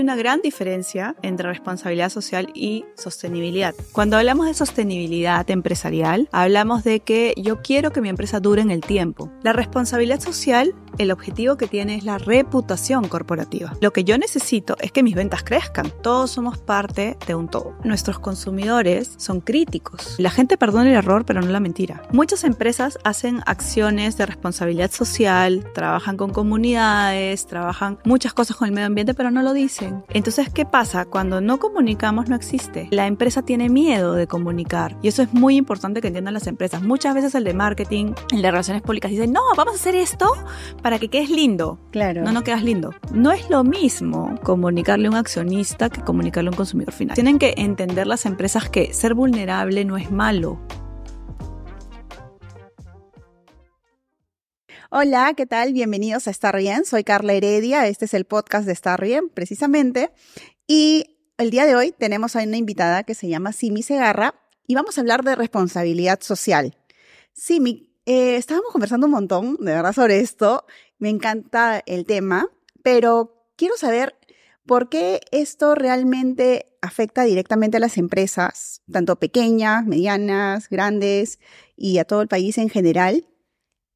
Hay una gran diferencia entre responsabilidad social y sostenibilidad. Cuando hablamos de sostenibilidad empresarial, hablamos de que yo quiero que mi empresa dure en el tiempo. La responsabilidad social, el objetivo que tiene es la reputación corporativa. Lo que yo necesito es que mis ventas crezcan. Todos somos parte de un todo. Nuestros consumidores son críticos. La gente perdona el error, pero no la mentira. Muchas empresas hacen acciones de responsabilidad social, trabajan con comunidades, trabajan muchas cosas con el medio ambiente, pero no lo dicen entonces, ¿qué pasa? Cuando no comunicamos no existe. La empresa tiene miedo de comunicar y eso es muy importante que entiendan las empresas. Muchas veces el de marketing, el de relaciones públicas dice, no, vamos a hacer esto para que quedes lindo. Claro. No, no quedas lindo. No es lo mismo comunicarle a un accionista que comunicarle a un consumidor final. Tienen que entender las empresas que ser vulnerable no es malo. Hola, ¿qué tal? Bienvenidos a Estar Bien. Soy Carla Heredia. Este es el podcast de Estar Bien, precisamente. Y el día de hoy tenemos a una invitada que se llama Simi Segarra y vamos a hablar de responsabilidad social. Simi, eh, estábamos conversando un montón, de verdad, sobre esto. Me encanta el tema, pero quiero saber por qué esto realmente afecta directamente a las empresas, tanto pequeñas, medianas, grandes y a todo el país en general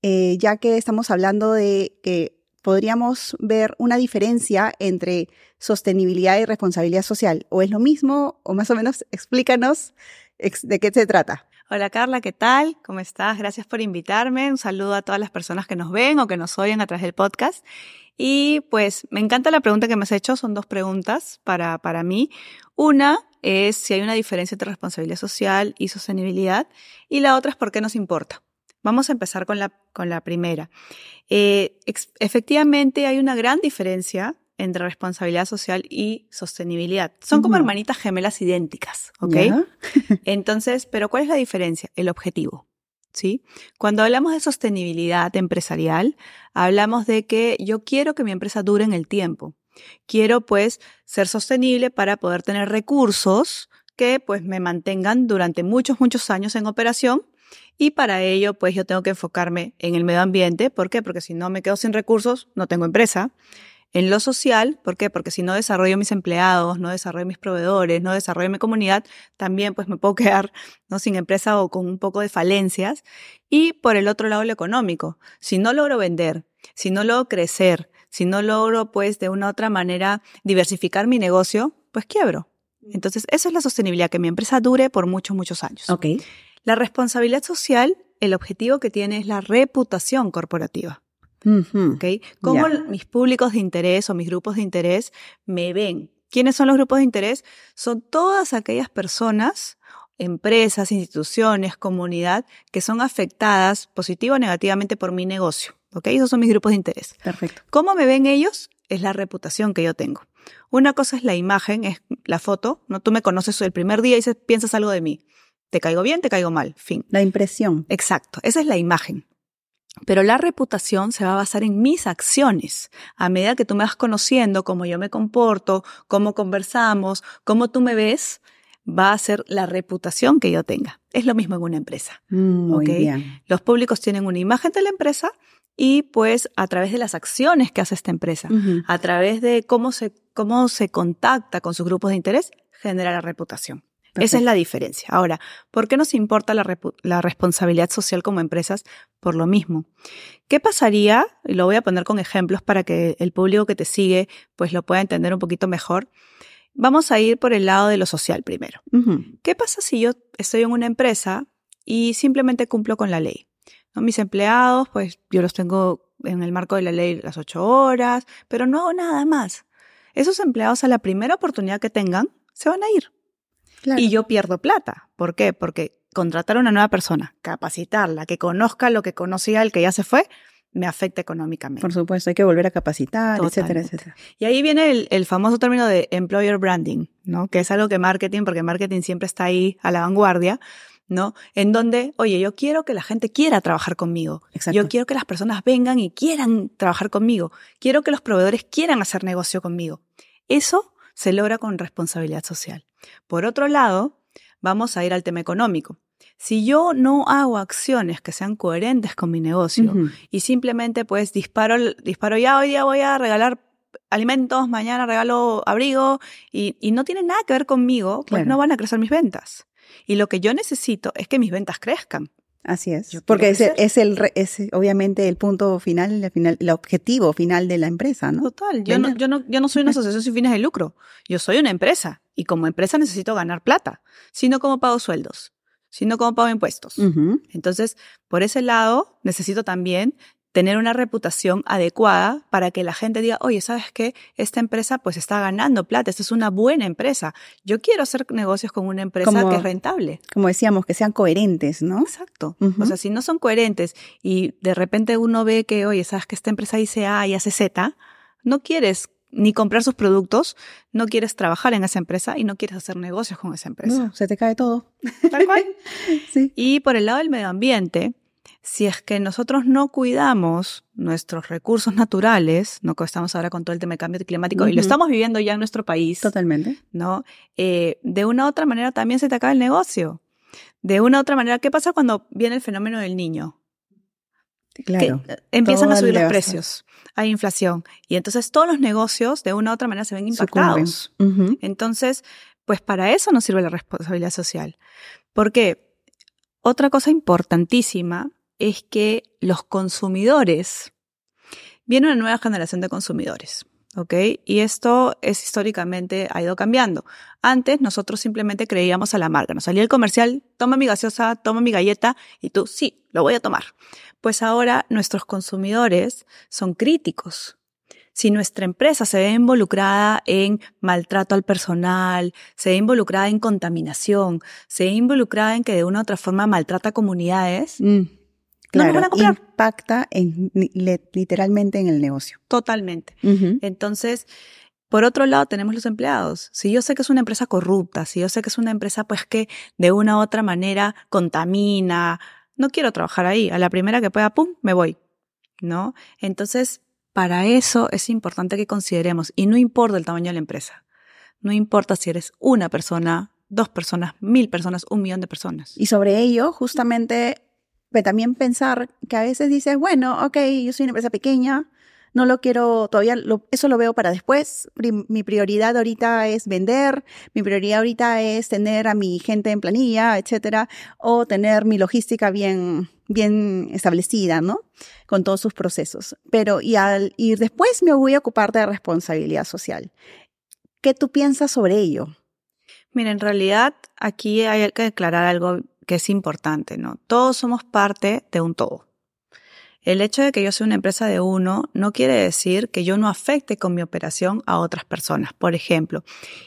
eh, ya que estamos hablando de que podríamos ver una diferencia entre sostenibilidad y responsabilidad social. ¿O es lo mismo? O más o menos explícanos de qué se trata. Hola Carla, ¿qué tal? ¿Cómo estás? Gracias por invitarme. Un saludo a todas las personas que nos ven o que nos oyen a través del podcast. Y pues me encanta la pregunta que me has hecho. Son dos preguntas para, para mí. Una es si hay una diferencia entre responsabilidad social y sostenibilidad. Y la otra es por qué nos importa. Vamos a empezar con la, con la primera. Eh, efectivamente, hay una gran diferencia entre responsabilidad social y sostenibilidad. Son como hermanitas gemelas idénticas, ¿ok? Entonces, pero ¿cuál es la diferencia? El objetivo. ¿Sí? Cuando hablamos de sostenibilidad empresarial, hablamos de que yo quiero que mi empresa dure en el tiempo. Quiero pues ser sostenible para poder tener recursos que pues me mantengan durante muchos, muchos años en operación y para ello, pues yo tengo que enfocarme en el medio ambiente. ¿Por qué? Porque si no me quedo sin recursos, no tengo empresa. En lo social, ¿por qué? Porque si no desarrollo mis empleados, no desarrollo mis proveedores, no desarrollo mi comunidad, también pues me puedo quedar ¿no? sin empresa o con un poco de falencias. Y por el otro lado, lo económico. Si no logro vender, si no logro crecer, si no logro pues de una u otra manera diversificar mi negocio, pues quiebro. Entonces, eso es la sostenibilidad, que mi empresa dure por muchos, muchos años. Ok. La responsabilidad social, el objetivo que tiene es la reputación corporativa. ¿Cómo mis públicos de interés o mis grupos de interés me ven? ¿Quiénes son los grupos de interés? Son todas aquellas personas, empresas, instituciones, comunidad que son afectadas positivo o negativamente por mi negocio. ¿Ok? Esos son mis grupos de interés. Perfecto. ¿Cómo me ven ellos? Es la reputación que yo tengo. Una cosa es la imagen, es la foto. ¿no? Tú me conoces el primer día y dices, piensas algo de mí. Te caigo bien, te caigo mal, fin. La impresión. Exacto, esa es la imagen. Pero la reputación se va a basar en mis acciones. A medida que tú me vas conociendo, cómo yo me comporto, cómo conversamos, cómo tú me ves, va a ser la reputación que yo tenga. Es lo mismo en una empresa. Mm, muy bien. Los públicos tienen una imagen de la empresa y pues a través de las acciones que hace esta empresa, a través de cómo se, cómo se contacta con sus grupos de interés, genera la reputación. Esa es la diferencia. Ahora, ¿por qué nos importa la, la, responsabilidad social como empresas? Por lo mismo. ¿Qué pasaría? Y lo voy a poner con ejemplos para que el público que te sigue pues lo pueda entender un poquito mejor. Vamos a ir por el lado de lo social primero. ¿Qué pasa si yo estoy en una empresa y simplemente cumplo con la ley? ¿No? Mis empleados, pues yo los tengo en el marco de la ley las ocho horas, pero no hago nada más. Esos empleados a la primera oportunidad que tengan se van a ir y yo pierdo plata. ¿Por qué? Porque contratar a una nueva persona, capacitarla, que conozca lo que conocía el que ya se fue, me afecta económicamente. Por supuesto, hay que volver a capacitar, etcétera, etcétera. Y ahí viene el, el, famoso término de employer branding, ¿no? Que es algo que marketing, porque marketing siempre está ahí a la vanguardia, ¿no? En donde, oye, yo quiero que la gente quiera trabajar conmigo. Exacto. Yo quiero que las personas vengan y quieran trabajar conmigo. Quiero que los proveedores quieran hacer negocio conmigo. Eso se logra con responsabilidad social. Por otro lado, vamos a ir al tema económico. Si yo no hago acciones que sean coherentes con mi negocio y simplemente pues disparo, disparo ya hoy día voy a regalar alimentos, mañana regalo abrigo y, y no tiene nada que ver conmigo, pues Claro. no van a crecer mis ventas. Y lo que yo necesito es que mis ventas crezcan. Así es. Yo Porque es, es el es obviamente el punto final, el final, el objetivo final de la empresa, ¿no? Total, yo no, yo, no, yo no soy una asociación sin fines de lucro. Yo soy una empresa y como empresa necesito ganar plata. Si no, ¿cómo pago sueldos? Si no, ¿cómo pago impuestos? Entonces, por ese lado, necesito también tener una reputación adecuada para que la gente diga, oye, ¿sabes qué? Esta empresa pues está ganando plata, esta es una buena empresa. Yo quiero hacer negocios con una empresa Como- que es rentable. Como decíamos, que sean coherentes, ¿no? Exacto. O sea, si no son coherentes y de repente uno ve que, oye, sabes que esta empresa dice A y hace Z, no quieres ni comprar sus productos, no quieres trabajar en esa empresa y no quieres hacer negocios con esa empresa. No, se te cae todo. Tal cual. Sí. Y por el lado del medio ambiente, si es que nosotros no cuidamos nuestros recursos naturales, no estamos ahora con todo el tema del cambio climático y lo estamos viviendo ya en nuestro país, Totalmente. ¿no? Eh, de una u otra manera también se te acaba el negocio. De una u otra manera, ¿qué pasa cuando viene el fenómeno del niño? Claro. que eh, empiezan a subir los precios, hay inflación y entonces todos los negocios de una u otra manera se ven impactados. Entonces, pues para eso nos sirve la responsabilidad social. Porque otra cosa importantísima es que los consumidores, viene una nueva generación de consumidores. ¿Ok? Y esto es históricamente, ha ido cambiando. Antes nosotros simplemente creíamos a la marca. Nos salía el comercial, toma mi gaseosa, toma mi galleta, y tú, sí, lo voy a tomar. Pues ahora nuestros consumidores son críticos. Si nuestra empresa se ve involucrada en maltrato al personal, se ve involucrada en contaminación, se ve involucrada en que de una u otra forma maltrata comunidades, Mm. No nos van a comprar. impacta en, li- literalmente en el negocio. totalmente. Entonces, por otro lado, tenemos los empleados. Si yo sé que es una empresa corrupta, si yo sé que es una empresa pues que de una u otra manera contamina, no quiero trabajar ahí. A la primera que pueda, pum, me voy. ¿No? Entonces, para eso es importante que consideremos, y no importa el tamaño de la empresa, no importa si eres una persona, dos personas, mil personas, un millón de personas. Y sobre ello, justamente, también pensar que a veces dices, bueno, ok, yo soy una empresa pequeña, no lo quiero, todavía lo- eso lo veo para después. Mi prioridad ahorita es vender, mi prioridad ahorita es tener a mi gente en planilla, etcétera, o tener mi logística bien, bien establecida, ¿no? Con todos sus procesos. Pero, y al, y después me voy a ocupar de responsabilidad social. ¿Qué tú piensas sobre ello? Mira, en realidad aquí hay que aclarar algo que es importante, ¿no? Todos somos parte de un todo. El hecho de que yo sea una empresa de uno no quiere decir que yo no afecte con mi operación a otras personas. Por ejemplo,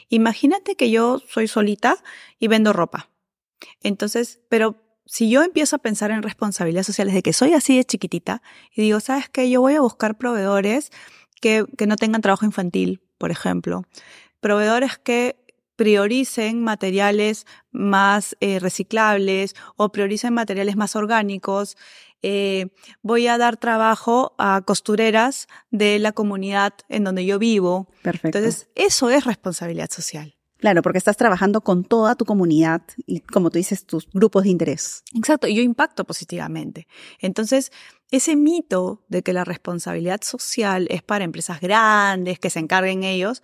imagínate que yo soy solita y vendo ropa. Entonces, pero si yo empiezo a pensar en responsabilidad social desde que soy así de chiquitita y digo, ¿sabes qué? Yo voy a buscar proveedores que, que no tengan trabajo infantil, por ejemplo. Proveedores que prioricen materiales más eh, reciclables o prioricen materiales más orgánicos. Eh, voy a dar trabajo a costureras de la comunidad en donde yo vivo. Perfecto. Entonces, eso es responsabilidad social. Claro, porque estás trabajando con toda tu comunidad y, como tú dices, tus grupos de interés. Exacto, y yo impacto positivamente. Entonces, ese mito de que la responsabilidad social es para empresas grandes, que se encarguen ellos,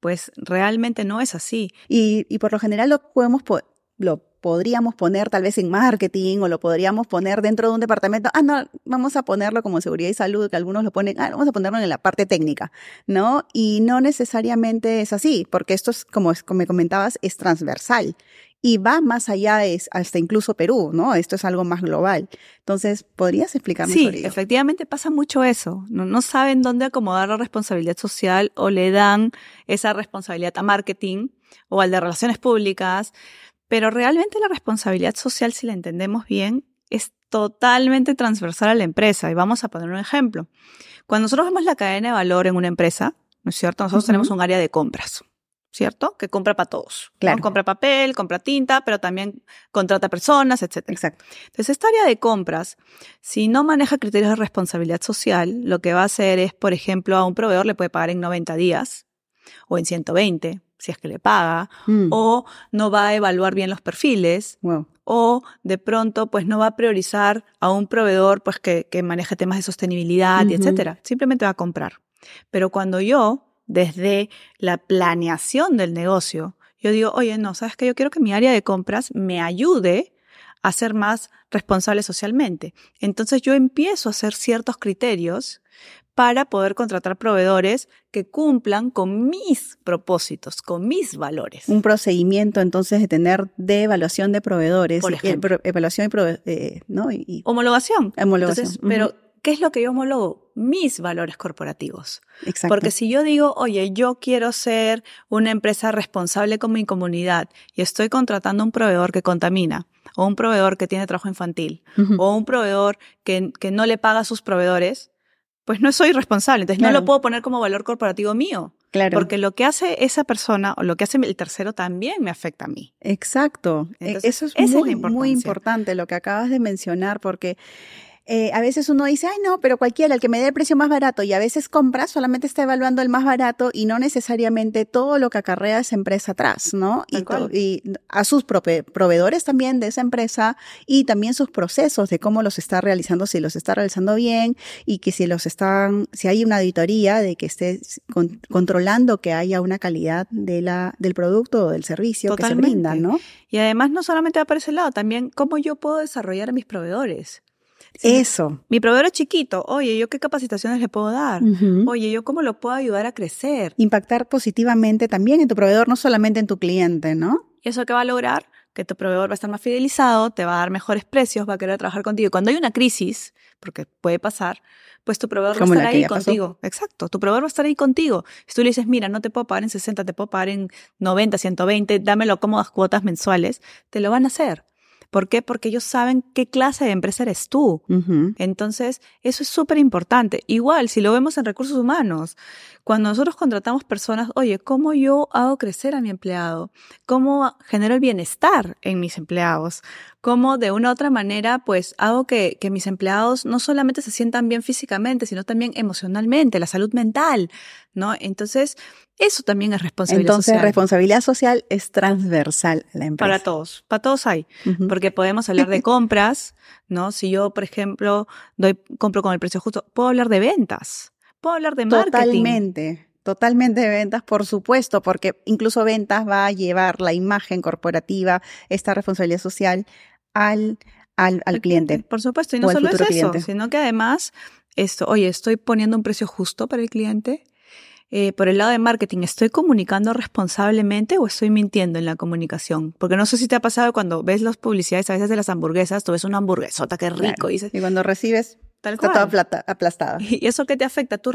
pues realmente no es así. Y, y por lo general lo podemos po- lo podríamos poner tal vez en marketing o lo podríamos poner dentro de un departamento. Ah, no, vamos a ponerlo como seguridad y salud, que algunos lo ponen, ah, vamos a ponerlo en la parte técnica, ¿no? Y no necesariamente es así, porque esto es, como, como me comentabas, es transversal y va más allá, es hasta incluso Perú, ¿no? Esto es algo más global. Entonces, ¿podrías explicarme Sí, sobre efectivamente pasa mucho eso. No, no saben dónde acomodar la responsabilidad social o le dan esa responsabilidad a marketing o al de relaciones públicas. Pero realmente la responsabilidad social, si la entendemos bien, es totalmente transversal a la empresa. Y vamos a poner un ejemplo. Cuando nosotros vemos la cadena de valor en una empresa, ¿no es cierto? Nosotros tenemos un área de compras, ¿cierto? Que compra para todos. ¿no? Claro. Compra papel, compra tinta, pero también contrata personas, etcétera. Exacto. Entonces, esta área de compras, si no maneja criterios de responsabilidad social, lo que va a hacer es, por ejemplo, a un proveedor le puede pagar en 90 días o en 120, si es que le paga, Mm, o no va a evaluar bien los perfiles, wow. o de pronto, pues no va a priorizar a un proveedor, pues que, que maneje temas de sostenibilidad, y Ujú. etcétera. Simplemente va a comprar. Pero cuando yo, desde la planeación del negocio, yo digo, oye, no, sabes que yo quiero que mi área de compras me ayude a ser más responsable socialmente. Entonces yo empiezo a hacer ciertos criterios para poder contratar proveedores que cumplan con mis propósitos, con mis valores. Un procedimiento entonces de tener de evaluación de proveedores, Por eh, ejemplo. evaluación y, prove- eh, ¿no? y- y Homologación. homologación. Entonces, pero, ¿qué es lo que yo homologo? Mis valores corporativos. Exacto. Porque si yo digo, oye, yo quiero ser una empresa responsable con mi comunidad y estoy contratando un proveedor que contamina, o un proveedor que tiene trabajo infantil, o un proveedor que, que no le paga a sus proveedores, pues no soy responsable. Entonces no lo puedo poner como valor corporativo mío. claro. Porque lo que hace esa persona o lo que hace el tercero también me afecta a mí. Exacto. E- Entonces, Eso es esa es muy, muy importante lo que acabas de mencionar, porque eh, a veces uno dice, ay, no, pero cualquiera, el que me dé el precio más barato, y a veces compra, solamente está evaluando el más barato y no necesariamente todo lo que acarrea esa empresa atrás, ¿no? Y, a sus proveedores también de esa empresa y también sus procesos de cómo los está realizando, si los está realizando bien y que si los están, si hay una auditoría de que esté con- controlando que haya una calidad de la, del producto o del servicio que se brinda, ¿no? Y además no solamente va por ese lado, también cómo yo puedo desarrollar a mis proveedores. Eso. Mi proveedor es chiquito, oye, ¿yo qué capacitaciones le puedo dar? Ujú. Oye, ¿yo cómo lo puedo ayudar a crecer? Impactar positivamente también en tu proveedor, no solamente en tu cliente, ¿no? ¿Y eso qué va a lograr? Que tu proveedor va a estar más fidelizado, te va a dar mejores precios, va a querer trabajar contigo. Y cuando hay una crisis, porque puede pasar, pues tu proveedor Como va a estar ahí pasó. contigo. Exacto, tu proveedor va a estar ahí contigo. Si tú le dices, mira, no te puedo pagar en 60, te puedo pagar en 90, 120, dámelo a cómodas cuotas mensuales, te lo van a hacer. ¿Por qué? Porque ellos saben qué clase de empresa eres tú. Entonces, eso es súper importante. Igual, si lo vemos en recursos humanos, cuando nosotros contratamos personas, oye, ¿cómo yo hago crecer a mi empleado? ¿Cómo genero el bienestar en mis empleados? ¿Cómo de una u otra manera, pues, hago que, que mis empleados no solamente se sientan bien físicamente, sino también emocionalmente, la salud mental, ¿no? Entonces, eso también es responsabilidad Entonces, social. responsabilidad social es transversal a la empresa. Para todos, para todos hay. Porque podemos hablar de compras, ¿no? Si yo, por ejemplo, doy, compro con el precio justo, puedo hablar de ventas, puedo hablar de marketing. Totalmente. Totalmente de ventas, por supuesto, porque incluso ventas va a llevar la imagen corporativa, esta responsabilidad social al, al, al cliente. Por supuesto, y no solo es eso, cliente. sino que además, esto, oye, estoy poniendo un precio justo para el cliente. Eh, por el lado de marketing, ¿estoy comunicando responsablemente o estoy mintiendo en la comunicación? Porque no sé si te ha pasado cuando ves las publicidades a veces de las hamburguesas, tú ves una hamburguesota que rico Claro. y dices, Y cuando recibes, tal está toda plata- aplastada. ¿Y eso qué te afecta? Tu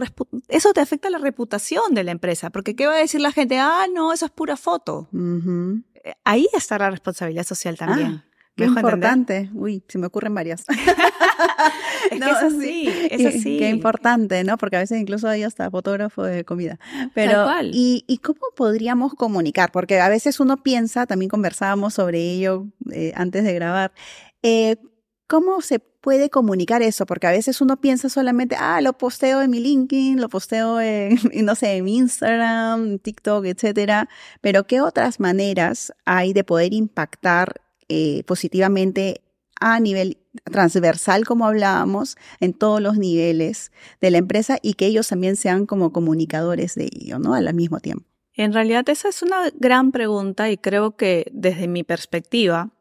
eso te afecta la reputación de la empresa, porque ¿qué va a decir la gente? Ah, no, eso es pura foto. Eh, Ahí está la responsabilidad social también. Ah, Qué importante. Uy, se me ocurren varias. Es No, que es sí. así, es Qué- así. Qué importante, ¿no? Porque a veces incluso hay hasta fotógrafo de comida. Pero, cual. ¿y, ¿y cómo podríamos comunicar? Porque a veces uno piensa, también conversábamos sobre ello eh, antes de grabar, eh, ¿cómo se puede comunicar eso? Porque a veces uno piensa solamente, ah, lo posteo en mi LinkedIn, lo posteo en, no sé, en Instagram, TikTok, etcétera. Pero ¿qué otras maneras hay de poder impactar eh, positivamente a nivel transversal, como hablábamos, en todos los niveles de la empresa y que ellos también sean como comunicadores de ello, ¿no? Al mismo tiempo. En realidad esa es una gran pregunta y creo que desde mi perspectiva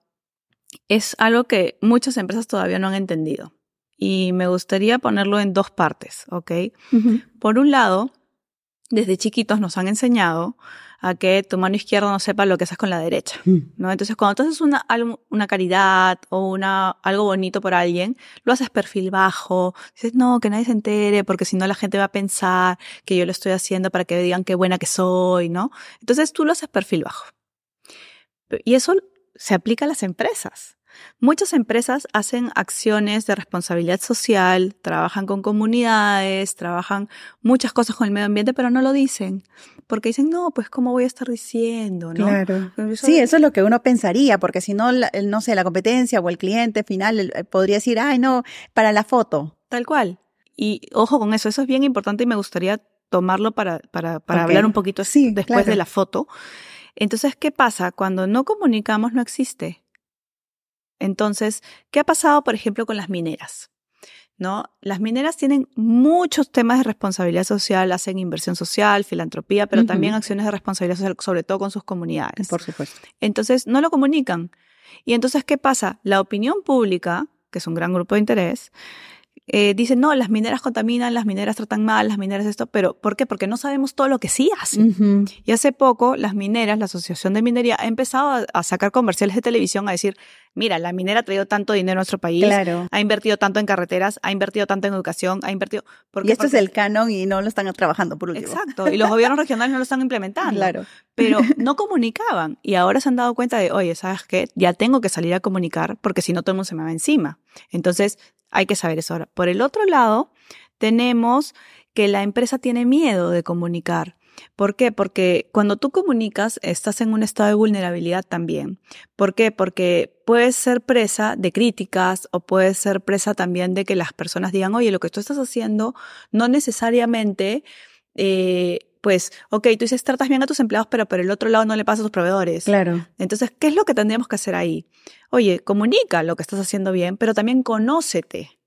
es algo que muchas empresas todavía no han entendido. Y me gustaría ponerlo en dos partes, ¿ok? Por un lado, desde chiquitos nos han enseñado a que tu mano izquierda no sepa lo que haces con la derecha. ¿no? Entonces, cuando tú haces una, una caridad o una, algo bonito por alguien, lo haces perfil bajo, dices, no, que nadie se entere, porque si no la gente va a pensar que yo lo estoy haciendo para que digan qué buena que soy, ¿no? Entonces, tú lo haces perfil bajo. Y eso se aplica a las empresas. Muchas empresas hacen acciones de responsabilidad social, trabajan con comunidades, trabajan muchas cosas con el medio ambiente, pero no lo dicen. Porque dicen, no, pues, ¿cómo voy a estar diciendo? ¿no? Claro. Eso- Sí, eso es lo que uno pensaría, porque si no, no sé, la competencia o el cliente final eh, podría decir, ay, no, para la foto. Tal cual. Y ojo con eso, eso es bien importante y me gustaría tomarlo para, para, para hablar un poquito Sí, después claro. de la foto. Entonces, ¿qué pasa? Cuando no comunicamos no existe. Entonces, ¿qué ha pasado, por ejemplo, con las mineras? ¿no? Las mineras tienen muchos temas de responsabilidad social, hacen inversión social, filantropía, pero también acciones de responsabilidad social, sobre todo con sus comunidades. Por supuesto. Entonces, no lo comunican. Y entonces, ¿qué pasa? La opinión pública, que es un gran grupo de interés, eh, dicen, no, las mineras contaminan, las mineras tratan mal, las mineras esto, pero ¿por qué? Porque no sabemos todo lo que sí hacen. Y hace poco las mineras, la Asociación de Minería, ha empezado a, sacar comerciales de televisión a decir, mira, la minera ha traído tanto dinero a nuestro país, ha invertido tanto en carreteras, ha invertido tanto en educación, ha invertido... y esto es el canon y no lo están trabajando por último. Exacto, y los gobiernos regionales no lo están implementando. Claro. Pero no comunicaban y ahora se han dado cuenta de, oye, ¿sabes qué? Ya tengo que salir a comunicar porque si no todo el mundo se me va encima. Entonces, hay que saber eso ahora. Por el otro lado, tenemos que la empresa tiene miedo de comunicar. ¿Por qué? Porque cuando tú comunicas estás en un estado de vulnerabilidad también. ¿Por qué? Porque puedes ser presa de críticas o puedes ser presa también de que las personas digan, oye, lo que tú estás haciendo no necesariamente... Eh, pues, ok, tú dices, tratas bien a tus empleados, pero por el otro lado no le pasa a tus proveedores. Claro. Entonces, ¿qué es lo que tendríamos que hacer ahí? Oye, comunica lo que estás haciendo bien, pero también conócete.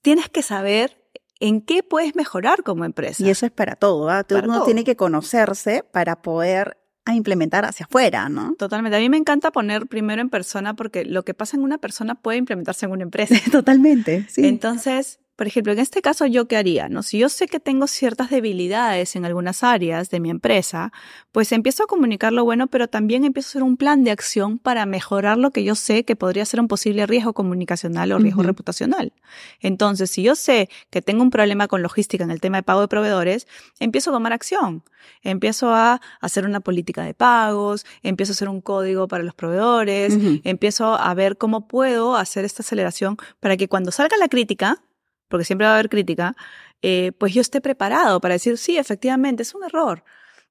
Tienes que saber en qué puedes mejorar como empresa. Y eso es para todo, ¿ah? Uno tiene que conocerse para poder implementar hacia afuera, ¿no? Totalmente. A mí me encanta poner primero en persona porque lo que pasa en una persona puede implementarse en una empresa. Totalmente, sí. Entonces, por ejemplo, en este caso, ¿yo qué haría? ¿no? Si yo sé que tengo ciertas debilidades en algunas áreas de mi empresa, pues empiezo a comunicar lo bueno, pero también empiezo a hacer un plan de acción para mejorar lo que yo sé que podría ser un posible riesgo comunicacional o riesgo reputacional. Entonces, si yo sé que tengo un problema con logística en el tema de pago de proveedores, empiezo a tomar acción. Empiezo a hacer una política de pagos, empiezo a hacer un código para los proveedores, empiezo a ver cómo puedo hacer esta aceleración para que cuando salga la crítica, porque siempre va a haber crítica, eh, pues yo esté preparado para decir, sí, efectivamente, es un error.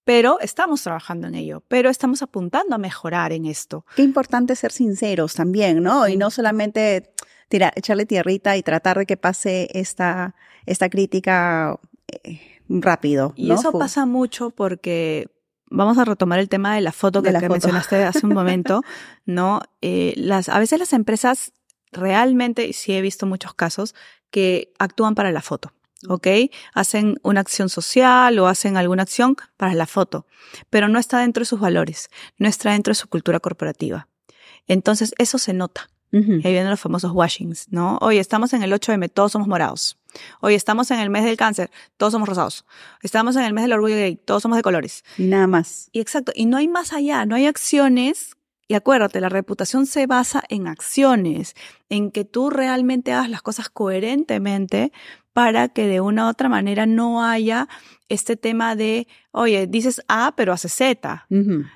Pero estamos trabajando en ello, pero estamos apuntando a mejorar en esto. Qué importante ser sinceros también, ¿no? Y no solamente tirar, echarle tierrita y tratar de que pase esta, esta crítica eh, rápido. Y eso pasa mucho porque vamos a retomar el tema de la foto que, mencionaste hace un momento, ¿no? Eh, las, a veces las empresas realmente, sí he visto muchos casos, que actúan para la foto. ¿ok? Hacen una acción social o hacen alguna acción para la foto, pero no está dentro de sus valores, no está dentro de su cultura corporativa. Entonces, eso se nota. Ahí vienen los famosos washings, ¿no? Hoy estamos en el 8M, todos somos morados. Hoy estamos en el mes del cáncer, todos somos rosados. Estamos en el mes del orgullo gay, todos somos de colores. Nada más. Y exacto, y no hay más allá, no hay acciones y acuérdate, la reputación se basa en acciones, en que tú realmente hagas las cosas coherentemente para que de una u otra manera no haya este tema de, oye, dices A, pero haces Z.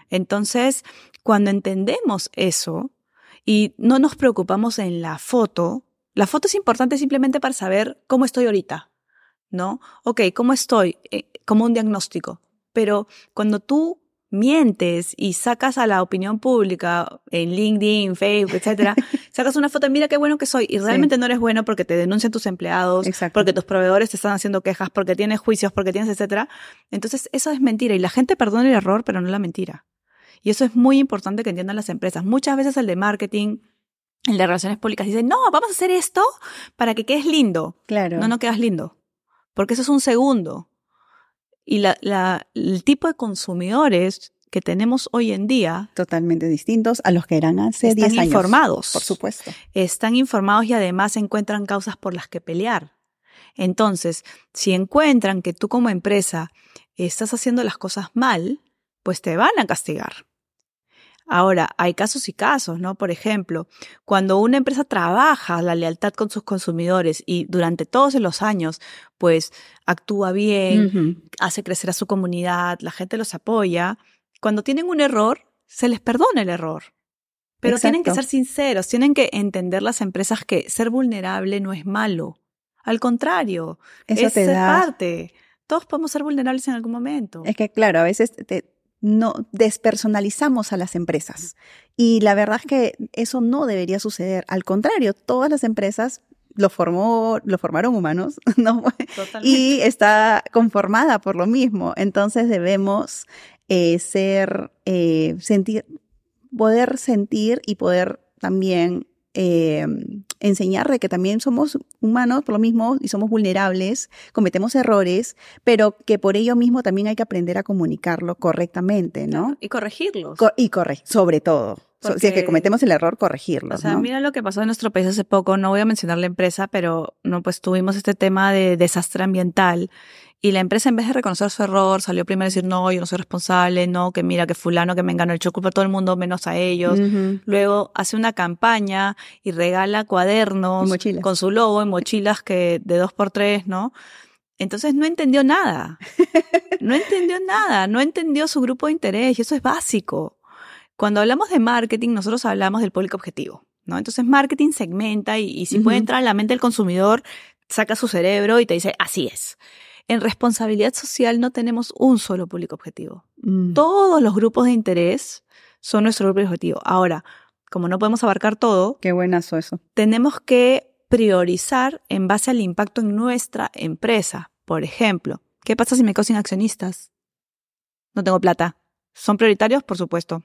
Entonces, cuando entendemos eso y no nos preocupamos en la foto, la foto es importante simplemente para saber cómo estoy ahorita, ¿no? Ok, ¿cómo estoy? Eh, como un diagnóstico. Pero cuando tú mientes y sacas a la opinión pública en LinkedIn, Facebook, etcétera, sacas una foto, mira qué bueno que soy, y realmente no eres bueno porque te denuncian tus empleados, porque tus proveedores te están haciendo quejas, porque tienes juicios, porque tienes, etcétera. Entonces, eso es mentira y la gente perdona el error, pero no la mentira. Y eso es muy importante que entiendan las empresas. Muchas veces el de marketing, el de relaciones públicas dice, no, vamos a hacer esto para que quedes lindo. Claro. No, no quedas lindo. Porque eso es un segundo. Y la, la, el tipo de consumidores que tenemos hoy en día. Totalmente distintos a los que eran hace 10 años. Están informados. Por supuesto. Están informados y además encuentran causas por las que pelear. Entonces, si encuentran que tú como empresa estás haciendo las cosas mal, pues te van a castigar. Ahora, hay casos y casos, ¿no? Por ejemplo, cuando una empresa trabaja la lealtad con sus consumidores y durante todos los años, pues actúa bien, hace crecer a su comunidad, la gente los apoya, cuando tienen un error, se les perdona el error. Pero tienen que ser sinceros, tienen que entender las empresas que ser vulnerable no es malo. Al contrario, es parte. Todos podemos ser vulnerables en algún momento. Es que, claro, a veces te, no despersonalizamos a las empresas. Y la verdad es que eso no debería suceder. Al contrario, todas las empresas lo formó, lo formaron humanos, ¿no? Y está conformada por lo mismo. Entonces debemos eh, ser, eh, sentir, poder sentir y poder también eh, enseñar de que también somos humanos por lo mismo y somos vulnerables, cometemos errores, pero que por ello mismo también hay que aprender a comunicarlo correctamente, ¿no? Y corregirlos. y corregir, sobre todo. si es que cometemos el error, corregirlo. O sea, mira lo que pasó en nuestro país hace poco. No voy a mencionar la empresa, pero no, pues tuvimos este tema de desastre ambiental y la empresa, en vez de reconocer su error, salió primero a decir, no, yo no soy responsable, no, que mira, que fulano que me enganó, echó culpa a todo el mundo menos a ellos. Luego hace una campaña y regala cuadernos con su logo en mochilas que de dos por tres, ¿no? Entonces no entendió nada. No entendió nada, no entendió su grupo de interés y eso es básico. Cuando hablamos de marketing, nosotros hablamos del público objetivo, ¿no? Entonces marketing segmenta y, si puede entrar a la mente del consumidor, saca su cerebro y te dice, así es. En responsabilidad social no tenemos un solo público objetivo. Mm. Todos los grupos de interés son nuestro grupo objetivo. Ahora, como no podemos abarcar todo, qué buenazo eso. Tenemos que priorizar en base al impacto en nuestra empresa. Por ejemplo, ¿qué pasa si me quedo sin accionistas? No tengo plata. ¿Son prioritarios? Por supuesto.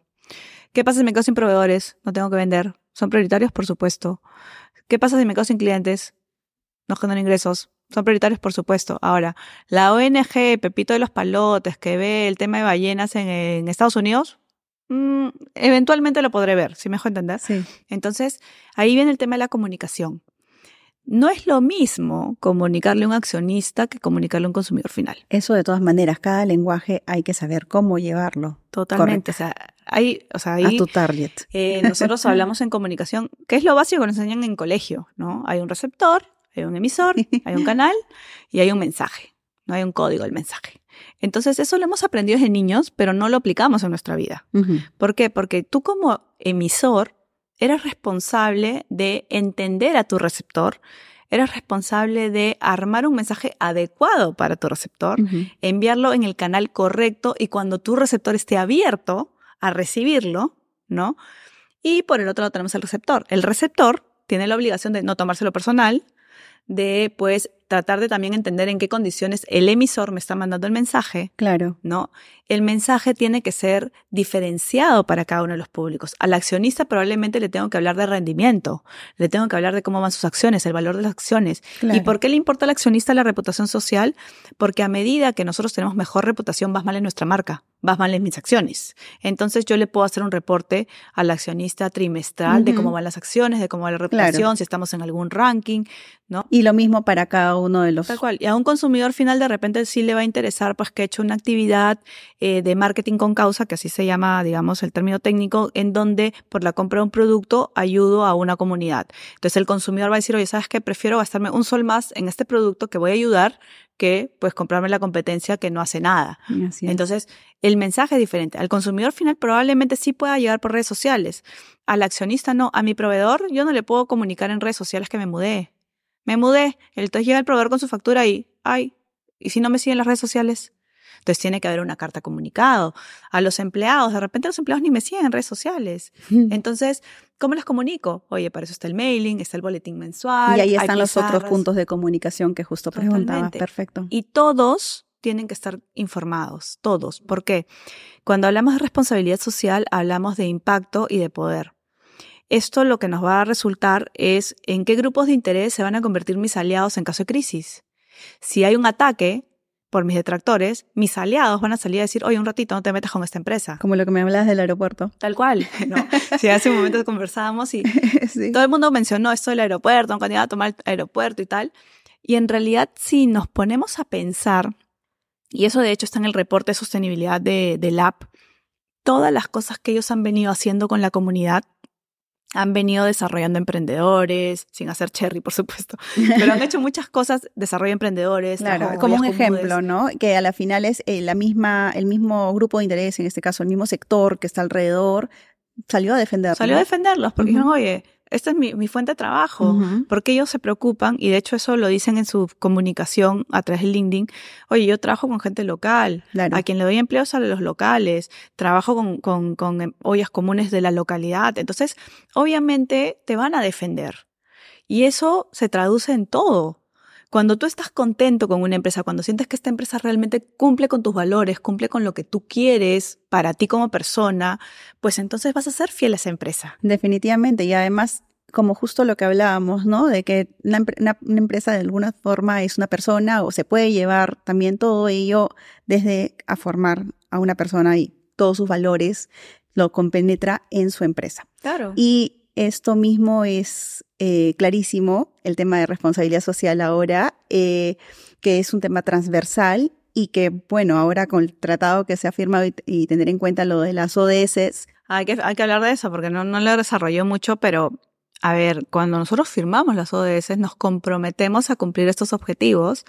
¿Qué pasa si me quedo sin proveedores? No tengo que vender. ¿Son prioritarios? Por supuesto. ¿Qué pasa si me quedo sin clientes? No genero ingresos. Son prioritarios, por supuesto. Ahora, la ONG Pepito de los Palotes, que ve el tema de ballenas en, Estados Unidos, mm, eventualmente lo podré ver, si me dejo entender. Sí. Entonces, ahí viene el tema de la comunicación. No es lo mismo comunicarle a un accionista que comunicarle a un consumidor final. Eso de todas maneras, cada lenguaje hay que saber cómo llevarlo. Totalmente. O sea, hay, o sea, ahí, a tu target. Eh, nosotros hablamos en comunicación, que es lo básico que nos enseñan en colegio, ¿no? Hay un receptor, hay un emisor, hay un canal y hay un mensaje. No hay un código del mensaje. Entonces, eso lo hemos aprendido desde niños, pero no lo aplicamos en nuestra vida. ¿Por qué? Porque tú como emisor eres responsable de entender a tu receptor, eres responsable de armar un mensaje adecuado para tu receptor, enviarlo en el canal correcto y cuando tu receptor esté abierto a recibirlo, ¿no? Y por el otro lado tenemos el receptor. El receptor tiene la obligación de no tomárselo personal, de pues tratar de también entender en qué condiciones el emisor me está mandando el mensaje. Claro. ¿No? El mensaje tiene que ser diferenciado para cada uno de los públicos. Al accionista probablemente le tengo que hablar de rendimiento, le tengo que hablar de cómo van sus acciones, el valor de las acciones. ¿Y por qué le importa al accionista la reputación social? Porque a medida que nosotros tenemos mejor reputación, vas mal en nuestra marca, vas mal en mis acciones. Entonces yo le puedo hacer un reporte al accionista trimestral de cómo van las acciones, de cómo va la reputación, si estamos en algún ranking, ¿no? Y lo mismo para cada uno de los... Tal cual. Y a un consumidor final de repente sí le va a interesar pues que he hecho una actividad eh, de marketing con causa, que así se llama, digamos, el término técnico, en donde por la compra de un producto ayudo a una comunidad. Entonces el consumidor va a decir, oye, ¿sabes qué? Prefiero gastarme un sol más en este producto que voy a ayudar que pues comprarme la competencia que no hace nada. Entonces, el mensaje es diferente. Al consumidor final probablemente sí pueda llegar por redes sociales. Al accionista no. A mi proveedor yo no le puedo comunicar en redes sociales que me mudé. Me mudé. Entonces llega el proveedor con su factura y, ay, ¿y si no me siguen las redes sociales? Entonces tiene que haber una carta comunicado. A los empleados, de repente los empleados ni me siguen en redes sociales. Entonces, ¿cómo les comunico? Oye, para eso está el mailing, está el boletín mensual. Y ahí están los otros puntos de comunicación que justo preguntaba. Perfecto. Y todos tienen que estar informados, todos. ¿Por qué? Cuando hablamos de responsabilidad social, hablamos de impacto y de poder. Esto lo que nos va a resultar es en qué grupos de interés se van a convertir mis aliados en caso de crisis. Si hay un ataque por mis detractores, mis aliados van a salir a decir, oye, un ratito, no te metas con esta empresa. Como lo que me hablas del aeropuerto. Tal cual. ¿no? si hace un momento conversábamos y todo el mundo mencionó esto del aeropuerto, un candidato a tomar el aeropuerto y tal. Y en realidad, si nos ponemos a pensar, y eso de hecho está en el reporte de sostenibilidad de, del app, todas las cosas que ellos han venido haciendo con la comunidad han venido desarrollando emprendedores, sin hacer cherry, por supuesto, pero han hecho muchas cosas, desarrollo emprendedores. Claro, como un ejemplo, ¿no? Que a la final es eh, la misma, el mismo grupo de interés, en este caso el mismo sector que está alrededor, salió a defenderlos. Salió a defenderlos, porque dijeron, oye, esta es mi, fuente de trabajo, porque ellos se preocupan, y de hecho eso lo dicen en su comunicación a través del LinkedIn, oye, yo trabajo con gente local, a quien le doy empleos a los locales, trabajo con, con, con em, ollas comunes de la localidad, entonces obviamente te van a defender. Y eso se traduce en todo. Cuando tú estás contento con una empresa, cuando sientes que esta empresa realmente cumple con tus valores, cumple con lo que tú quieres para ti como persona, pues entonces vas a ser fiel a esa empresa. Definitivamente. Y además como justo lo que hablábamos, ¿no? De que una, una, empresa de alguna forma es una persona o se puede llevar también todo ello desde a formar a una persona y todos sus valores lo compenetra en su empresa. Claro. Y esto mismo es eh, clarísimo, el tema de responsabilidad social ahora, eh, que es un tema transversal y que, bueno, ahora con el tratado que se ha firmado y, tener en cuenta lo de las ODS. Hay que, hay que hablar de eso porque no, no lo desarrolló mucho, pero a ver, cuando nosotros firmamos las ODS nos comprometemos a cumplir estos objetivos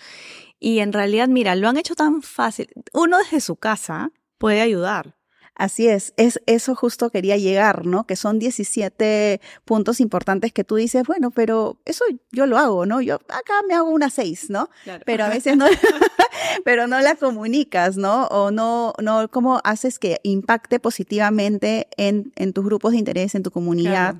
y en realidad, mira, lo han hecho tan fácil. Uno desde su casa puede ayudar. Así es, es eso justo quería llegar, ¿no? Que son 17 puntos importantes que tú dices, bueno, pero eso yo lo hago, ¿no? Yo acá me hago una seis, ¿no? Pero a veces no, pero no la comunicas, ¿no? O no, no, ¿cómo haces que impacte positivamente en, en tus grupos de interés, en tu comunidad?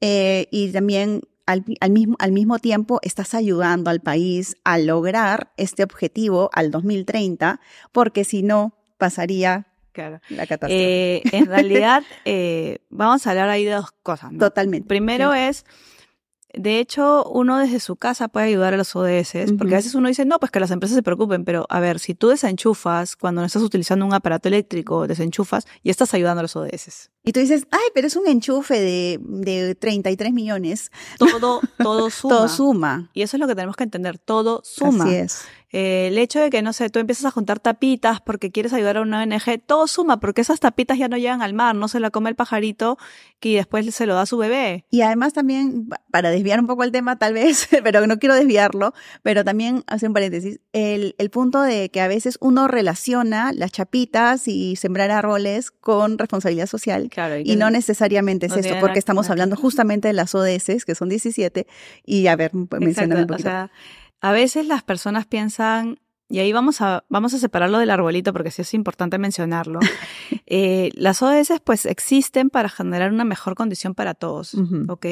Eh, y también al, al, mismo, al mismo tiempo estás ayudando al país a lograr este objetivo al 2030, porque si no, pasaría Claro. La catástrofe. Eh, en realidad, eh, vamos a hablar ahí de dos cosas. ¿no? Totalmente. Primero es, de hecho, uno desde su casa puede ayudar a los ODS, porque a veces uno dice, no, pues que las empresas se preocupen, pero a ver, si tú desenchufas cuando no estás utilizando un aparato eléctrico, desenchufas y estás ayudando a los ODS. Y tú dices, ay, pero es un enchufe de, de 33 millones. Todo, todo suma. todo suma. Y eso es lo que tenemos que entender, todo suma. Así es. Eh, el hecho de que, no sé, tú empiezas a juntar tapitas porque quieres ayudar a una ONG, todo suma, porque esas tapitas ya no llegan al mar, no se la come el pajarito que después se lo da a su bebé. Y además también, para desviar un poco el tema tal vez, pero no quiero desviarlo, pero también hace un paréntesis, el, el punto de que a veces uno relaciona las chapitas y sembrar árboles con responsabilidad social. Claro, y, no necesariamente es esto, porque estamos hablando justamente de las ODS, que son 17, y a ver, mencioname un poquito. O sea, a veces las personas piensan, y ahí vamos a, vamos a separarlo del arbolito porque sí es importante mencionarlo. eh, las ODS pues existen para generar una mejor condición para todos, ¿ok?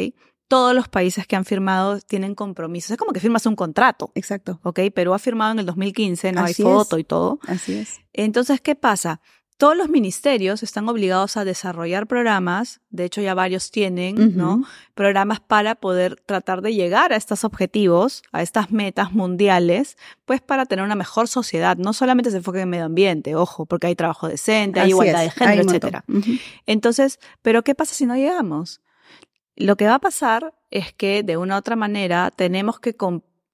Todos los países que han firmado tienen compromisos. Es como que firmas un contrato. Exacto. ¿Ok? Perú ha firmado en el 2015, no hay foto y todo. Así es. Entonces, ¿qué pasa? Todos los ministerios están obligados a desarrollar programas, de hecho ya varios tienen, ¿no? Programas para poder tratar de llegar a estos objetivos, a estas metas mundiales, pues para tener una mejor sociedad. No solamente se enfoque en medio ambiente, ojo, porque hay trabajo decente, hay igualdad de género, etcétera. Entonces, pero ¿qué pasa si no llegamos? Lo que va a pasar es que de una u otra manera tenemos que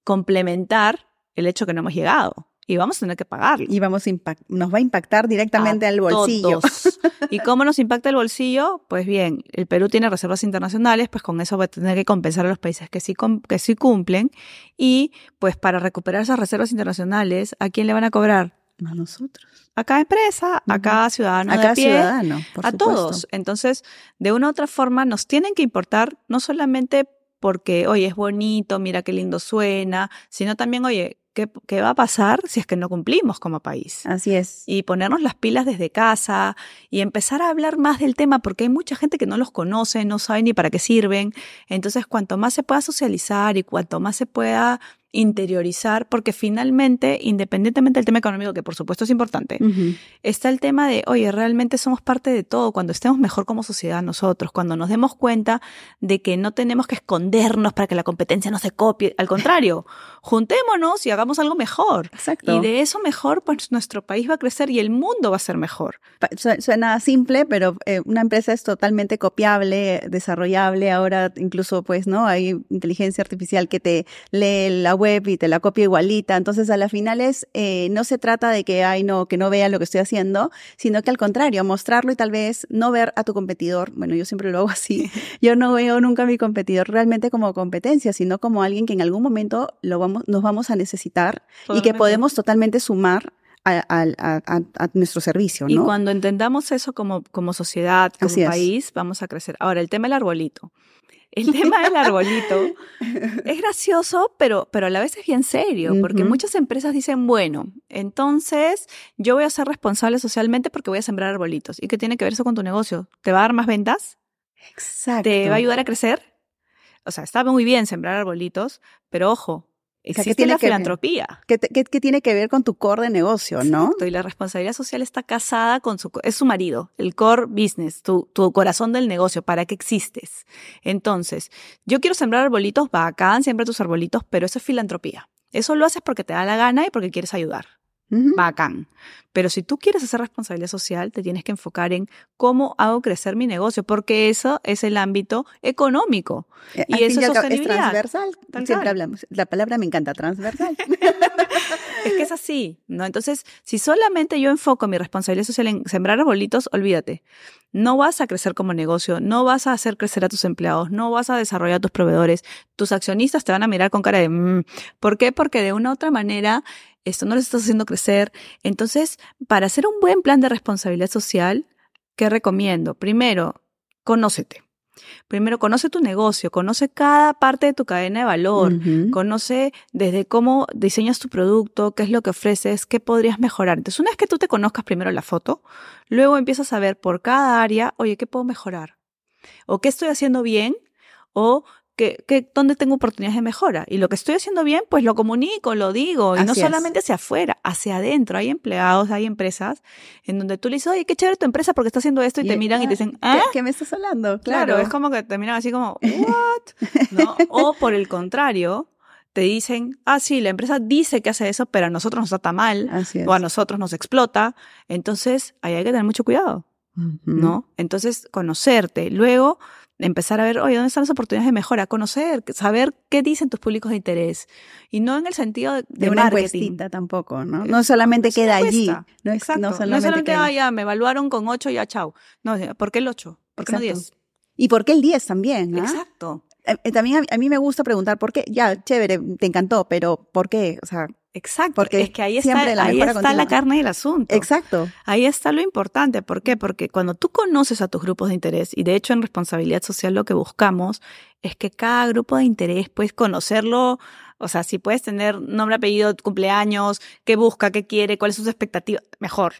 complementar el hecho que no hemos llegado y vamos a tener que pagar. Y vamos a nos va a impactar directamente al bolsillo. ¿Y cómo nos impacta el bolsillo? Pues bien, el Perú tiene reservas internacionales, pues con eso va a tener que compensar a los países que sí, que sí cumplen. Y pues para recuperar esas reservas internacionales, ¿a quién le van a cobrar? A nosotros. A cada empresa, a cada ciudadano. A cada ciudadano, a todos. Entonces, de una u otra forma, nos tienen que importar no solamente porque, oye, es bonito, mira qué lindo suena, sino también, oye, ¿Qué, va a pasar si es que no cumplimos como país? Así es. Y ponernos las pilas desde casa y empezar a hablar más del tema porque hay mucha gente que no los conoce, no sabe ni para qué sirven. Entonces, cuanto más se pueda socializar y cuanto más se pueda interiorizar, porque finalmente, independientemente del tema económico, que por supuesto es importante, está el tema de, oye, realmente somos parte de todo, cuando estemos mejor como sociedad nosotros, cuando nos demos cuenta de que no tenemos que escondernos para que la competencia no se copie, al contrario, juntémonos y hagamos algo mejor. Exacto. Y de eso mejor, pues nuestro país va a crecer y el mundo va a ser mejor. Suena simple, pero eh, una empresa es totalmente copiable, desarrollable, ahora incluso pues, ¿no? Hay inteligencia artificial que te lee la web web y te la copio igualita. Entonces, a la final es, eh, no se trata de que, ay, no, que no vean lo que estoy haciendo, sino que al contrario, mostrarlo y tal vez no ver a tu competidor. Bueno, yo siempre lo hago así. Yo no veo nunca a mi competidor realmente como competencia, sino como alguien que en algún momento lo vamos, nos vamos a necesitar y que podemos totalmente sumar a, nuestro servicio, ¿no? Y cuando entendamos eso como, como sociedad, como país, vamos a crecer. Ahora, el tema del arbolito. El tema del arbolito es gracioso, pero, pero a la vez es bien serio, porque muchas empresas dicen, bueno, entonces yo voy a ser responsable socialmente porque voy a sembrar arbolitos. ¿Y qué tiene que ver eso con tu negocio? ¿Te va a dar más ventas? Exacto. ¿Te va a ayudar a crecer? O sea, está muy bien sembrar arbolitos, pero ojo, Existe tiene la que filantropía. ¿Qué, te- qué- qué tiene que ver con tu core de negocio, no? Exacto, Y la responsabilidad social está casada con su, es su marido, el core business, tu, tu corazón del negocio, ¿para qué existes? Entonces, yo quiero sembrar arbolitos, bacán, siembra tus arbolitos, pero eso es filantropía. Eso lo haces porque te da la gana y porque quieres ayudar. Bacán. Pero si tú quieres hacer responsabilidad social, te tienes que enfocar en cómo hago crecer mi negocio, porque eso es el ámbito económico. Eh, y eso es transversal. Tal Siempre hablamos. La palabra me encanta, transversal. Es que es así, ¿no? Entonces, si solamente yo enfoco mi responsabilidad social en sembrar arbolitos, olvídate. No vas a crecer como negocio, no vas a hacer crecer a tus empleados, no vas a desarrollar a tus proveedores. Tus accionistas te van a mirar con cara de, "Mm". ¿por qué? Porque de una u otra manera esto no les estás haciendo crecer. Entonces, para hacer un buen plan de responsabilidad social, ¿qué recomiendo? Primero, conócete. Primero, conoce tu negocio, conoce cada parte de tu cadena de valor. Conoce desde cómo diseñas tu producto, qué es lo que ofreces, qué podrías mejorar. Entonces, una vez que tú te conozcas primero la foto, luego empiezas a ver por cada área, oye, ¿qué puedo mejorar? O qué estoy haciendo bien, o qué, qué- dónde tengo oportunidades de mejora. Y lo que estoy haciendo bien, pues lo comunico, lo digo, y no es. solamente hacia afuera, hacia adentro. Hay empleados, hay empresas en donde tú le dices, oye, qué chévere tu empresa porque está haciendo esto, y, te miran y te dicen, ¿qué, ¿ah? qué me estás hablando? Claro, Claro. es como que te miran así como, ¿what? ¿No? O por el contrario, te dicen, ah, sí, la empresa dice que hace eso, pero a nosotros nos trata mal, o a nosotros nos explota. Entonces, ahí hay que tener mucho cuidado. ¿no? Entonces, conocerte. Luego, empezar a ver, oye, ¿dónde están las oportunidades de mejora? Conocer, saber qué dicen tus públicos de interés. Y no en el sentido de, De una marketing. encuestita tampoco, ¿no? No solamente queda allí. No es, Exacto. no No, solamente, solamente, queda ah, ya, me evaluaron con 8 y ya, chao. No, ¿por qué el 8? ¿Por qué no Exacto. 10? ¿Y por qué el 10 también? Exacto. Eh, eh, También a, a mí me gusta preguntar por qué. Ya, chévere, te encantó, pero ¿por qué? O sea, Exacto, Porque es que ahí está, la ahí está la carne del asunto. exacto. Ahí está lo importante. ¿Por qué? Porque cuando tú conoces a tus grupos de interés, y de hecho en responsabilidad social lo que buscamos es que cada grupo de interés puedes conocerlo, o sea, si puedes tener nombre, apellido, cumpleaños, qué busca, qué quiere, cuáles son sus expectativas, mejor.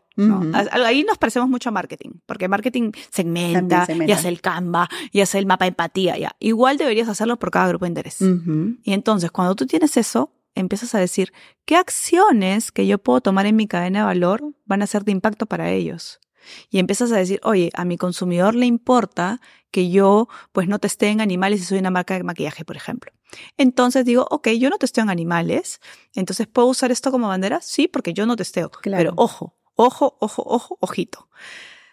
Ahí nos parecemos mucho a marketing, porque marketing segmenta, segmenta. y hace el Canva, y hace el mapa de empatía, ya. Igual deberías hacerlo por cada grupo de interés. Y entonces, cuando tú tienes eso, empiezas a decir, ¿qué acciones que yo puedo tomar en mi cadena de valor van a ser de impacto para ellos? Y empiezas a decir, oye, a mi consumidor le importa que yo pues no testee en animales si soy una marca de maquillaje, por ejemplo. Entonces digo, ok, yo no testeo en animales, entonces ¿puedo usar esto como bandera? Sí, porque yo no testeo. Claro. Pero ojo, ojo, ojo, ojo, ojito.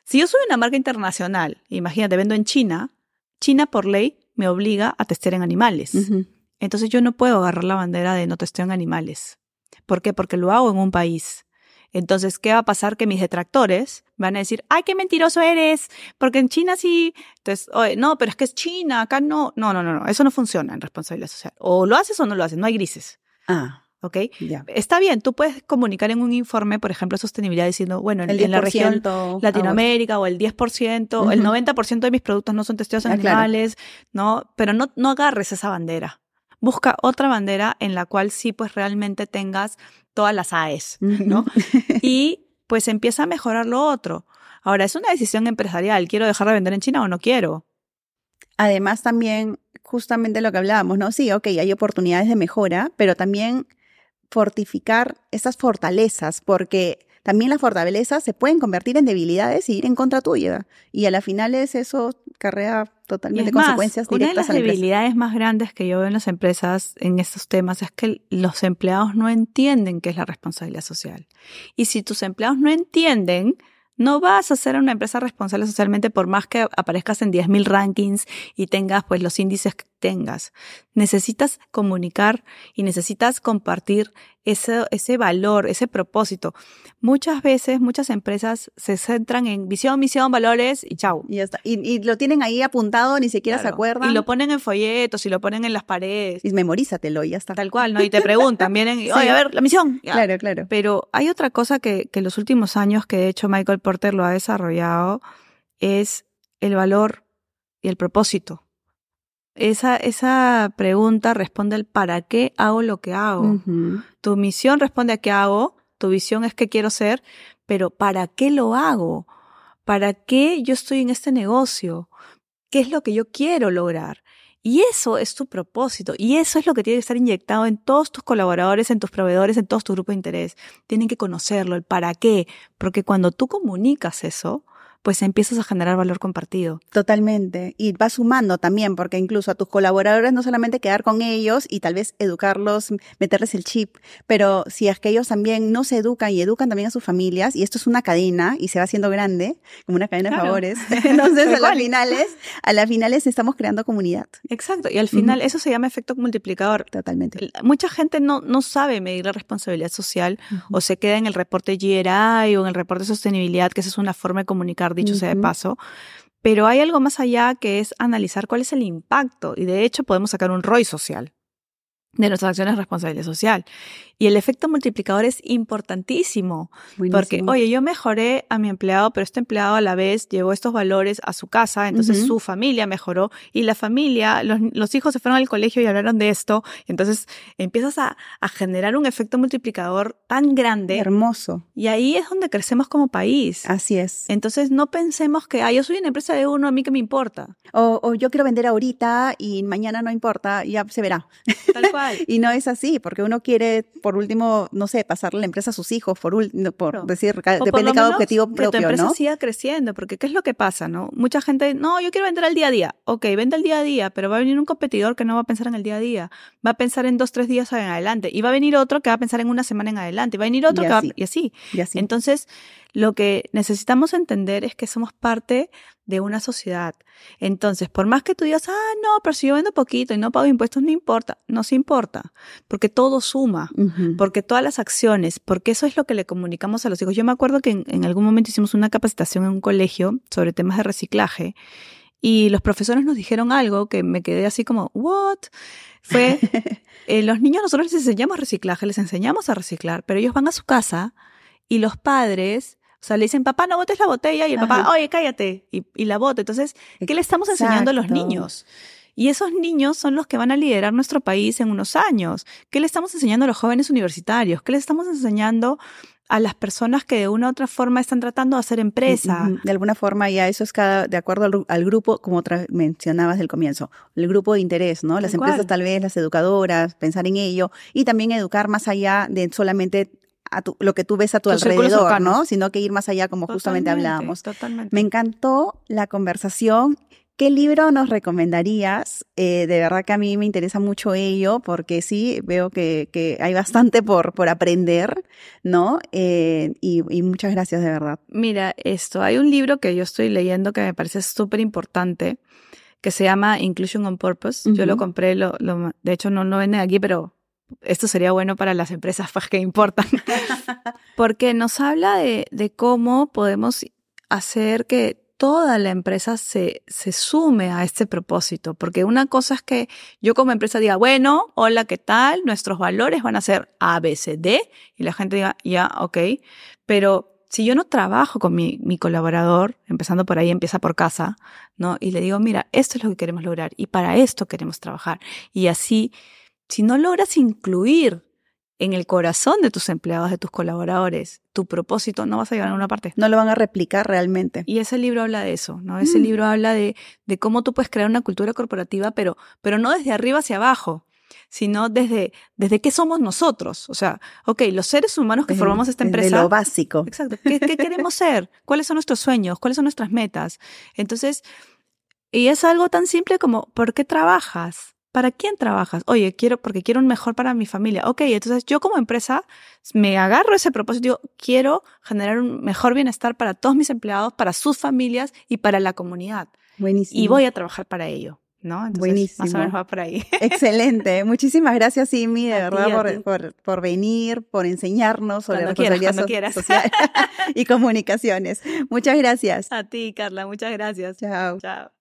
Si yo soy una marca internacional, imagínate, vendo en China, China por ley me obliga a testear en animales. Ujú. Entonces yo no puedo agarrar la bandera de no testeo en animales. ¿Por qué? Porque lo hago en un país. Entonces, ¿qué va a pasar? Que mis detractores van a decir, ay, qué mentiroso eres, porque en China sí. Entonces, oye, no, pero es que es China, acá no. No, no, no, no, eso no funciona en responsabilidad social. O lo haces o no lo haces, no hay grises, Ah, ¿ok? ya. Está bien, tú puedes comunicar en un informe, por ejemplo, sostenibilidad diciendo, bueno, en, El en la región 10%, Latinoamérica o el 10%, el Ujú. 90% de mis productos no son testeados en Ah, claro. animales, ¿no? Pero no, no agarres esa bandera. Busca otra bandera en la cual sí pues realmente tengas todas las AES, ¿no? Y pues empieza a mejorar lo otro. Ahora, es una decisión empresarial. ¿Quiero dejar de vender en China o no quiero? Además, también, justamente lo que hablábamos, ¿no? Sí, ok, hay oportunidades de mejora, pero también fortificar esas fortalezas, porque también las fortalezas se pueden convertir en debilidades y ir en contra tuya. Y a la final es eso carrea totalmente es más, consecuencias una de directas las a la empresa. debilidades más grandes que yo veo en las empresas en estos temas es que los empleados no entienden qué es la responsabilidad social. Y si tus empleados no entienden, no vas a ser una empresa responsable socialmente por más que aparezcas en 10.000 rankings y tengas pues los índices tengas. Necesitas comunicar y necesitas compartir ese, ese valor, ese propósito. Muchas veces, muchas empresas se centran en visión, misión, valores y chau. Y ya está. Y, y lo tienen ahí apuntado, ni siquiera se acuerdan. Y lo ponen en folletos y lo ponen en las paredes. Y memorízatelo y ya está. Tal cual, ¿no? Y te preguntan, vienen y, Sí. oye, a ver, la misión. Ya. Claro, claro. Pero hay otra cosa que, que en los últimos años que de hecho Michael Porter lo ha desarrollado, es el valor y el propósito. Esa, esa pregunta responde al para qué hago lo que hago. Tu misión responde a qué hago, tu visión es qué quiero ser, pero ¿para qué lo hago? ¿Para qué yo estoy en este negocio? ¿Qué es lo que yo quiero lograr? Y eso es tu propósito. Y eso es lo que tiene que estar inyectado en todos tus colaboradores, en tus proveedores, en todos tus grupos de interés. Tienen que conocerlo, el para qué. Porque cuando tú comunicas eso, pues empiezas a generar valor compartido. Totalmente. Y va sumando también, porque incluso a tus colaboradores no solamente quedar con ellos y tal vez educarlos, meterles el chip, pero si es que ellos también no se educan y educan también a sus familias, y esto es una cadena y se va haciendo grande, como una cadena de favores, entonces a las finales, a las finales estamos creando comunidad. Exacto. Y al final eso se llama efecto multiplicador. Totalmente. Mucha gente no, no sabe medir la responsabilidad social o se queda en el reporte GRI o en el reporte de sostenibilidad, que esa es una forma de comunicar dicho sea de paso. Pero hay algo más allá que es analizar cuál es el impacto y de hecho podemos sacar un ROI social de nuestras acciones de responsabilidad social. Y el efecto multiplicador es importantísimo, porque, oye, yo mejoré a mi empleado, pero este empleado a la vez llevó estos valores a su casa, entonces su familia mejoró y la familia, los, hijos se fueron al colegio y hablaron de esto, entonces empiezas a, generar un efecto multiplicador tan grande. Hermoso. Y ahí es donde crecemos como país. Así es. Entonces no pensemos que, ah, yo soy una empresa de uno, a mí que me importa. O, o yo quiero vender ahorita y mañana no importa, ya se verá. Tal cual. Y no es así, porque uno quiere, por último, no sé, pasarle la empresa a sus hijos, por, por decir, depende de cada objetivo propio, que tu empresa siga creciendo, porque ¿qué es lo que pasa, no? Mucha gente, no, yo quiero vender al día a día. Ok, vende al día a día, pero va a venir un competidor que no va a pensar en el día a día, va a pensar en dos, tres días en adelante, y va a venir otro que va a pensar en una semana en adelante, y va a venir otro que va y así. Y así. Entonces, lo que necesitamos entender es que somos parte de una sociedad. Entonces, por más que tú digas, ah, no, pero si yo vendo poquito y no pago impuestos, no importa, no se importa, porque todo suma, porque todas las acciones, porque eso es lo que le comunicamos a los hijos. Yo me acuerdo que en, algún momento hicimos una capacitación en un colegio sobre temas de reciclaje y los profesores nos dijeron algo que me quedé así como, ¿what? Fue, eh, los niños nosotros les enseñamos reciclaje, les enseñamos a reciclar, pero ellos van a su casa y los padres o sea, le dicen, papá, no botes la botella, y el papá, oye, cállate, y, la bota. Entonces, ¿qué le estamos enseñando a los niños? Y esos niños son los que van a liderar nuestro país en unos años. ¿Qué le estamos enseñando a los jóvenes universitarios? ¿Qué le estamos enseñando a las personas que de una u otra forma están tratando de hacer empresa? De alguna forma ya eso es cada, de acuerdo al, grupo, como mencionabas del comienzo, el grupo de interés, ¿no? Las empresas tal vez, las educadoras, pensar en ello y también educar más allá de solamente lo que tú ves a tu, alrededor, ¿no? Sino que ir más allá, como justamente hablábamos. Totalmente. Me encantó la conversación. ¿Qué libro nos recomendarías? Eh, de verdad que a mí me interesa mucho ello, porque sí, veo que, hay bastante por, por aprender, ¿no? Eh, y, muchas gracias, de verdad. Mira, esto, hay un libro que yo estoy leyendo que me parece súper importante, que se llama Inclusion on Purpose. Yo lo compré, lo, de hecho no, no vende aquí, pero esto sería bueno para las empresas que importan, porque nos habla de, cómo podemos hacer que toda la empresa se, se sume a este propósito, porque una cosa es que yo como empresa diga, bueno, hola, ¿qué tal? Nuestros valores van a ser A, B, C, D, y la gente diga, ya, ok, pero si yo no trabajo con mi, mi, colaborador, empezando por ahí, empieza por casa, ¿no? Y le digo, mira, esto es lo que queremos lograr y para esto queremos trabajar. Y así si no logras incluir en el corazón de tus empleados, de tus colaboradores, tu propósito, no vas a llegar a una parte. No lo van a replicar realmente. Y ese libro habla de eso, ¿no? Ese mm. libro habla de, de, cómo tú puedes crear una cultura corporativa, pero, pero no desde arriba hacia abajo, sino desde, desde qué somos nosotros. O sea, ok, los seres humanos que formamos esta empresa. Desde lo básico. Exacto. ¿Qué, ¿Qué queremos ser? ¿Cuáles son nuestros sueños? ¿Cuáles son nuestras metas? Entonces, y es algo tan simple como, ¿por qué trabajas? ¿Para quién trabajas? Oye, quiero, porque quiero un mejor para mi familia. Ok, entonces yo como empresa me agarro ese propósito, digo, quiero generar un mejor bienestar para todos mis empleados, para sus familias y para la comunidad. Buenísimo. Y voy a trabajar para ello. ¿no? Entonces, Buenísimo. Más o menos va por ahí. Excelente. Muchísimas gracias, Simi, de verdad, por, por, venir, por enseñarnos sobre responsabilidad social y comunicaciones. Muchas gracias. A ti, Carla, muchas gracias. Chao. Chao.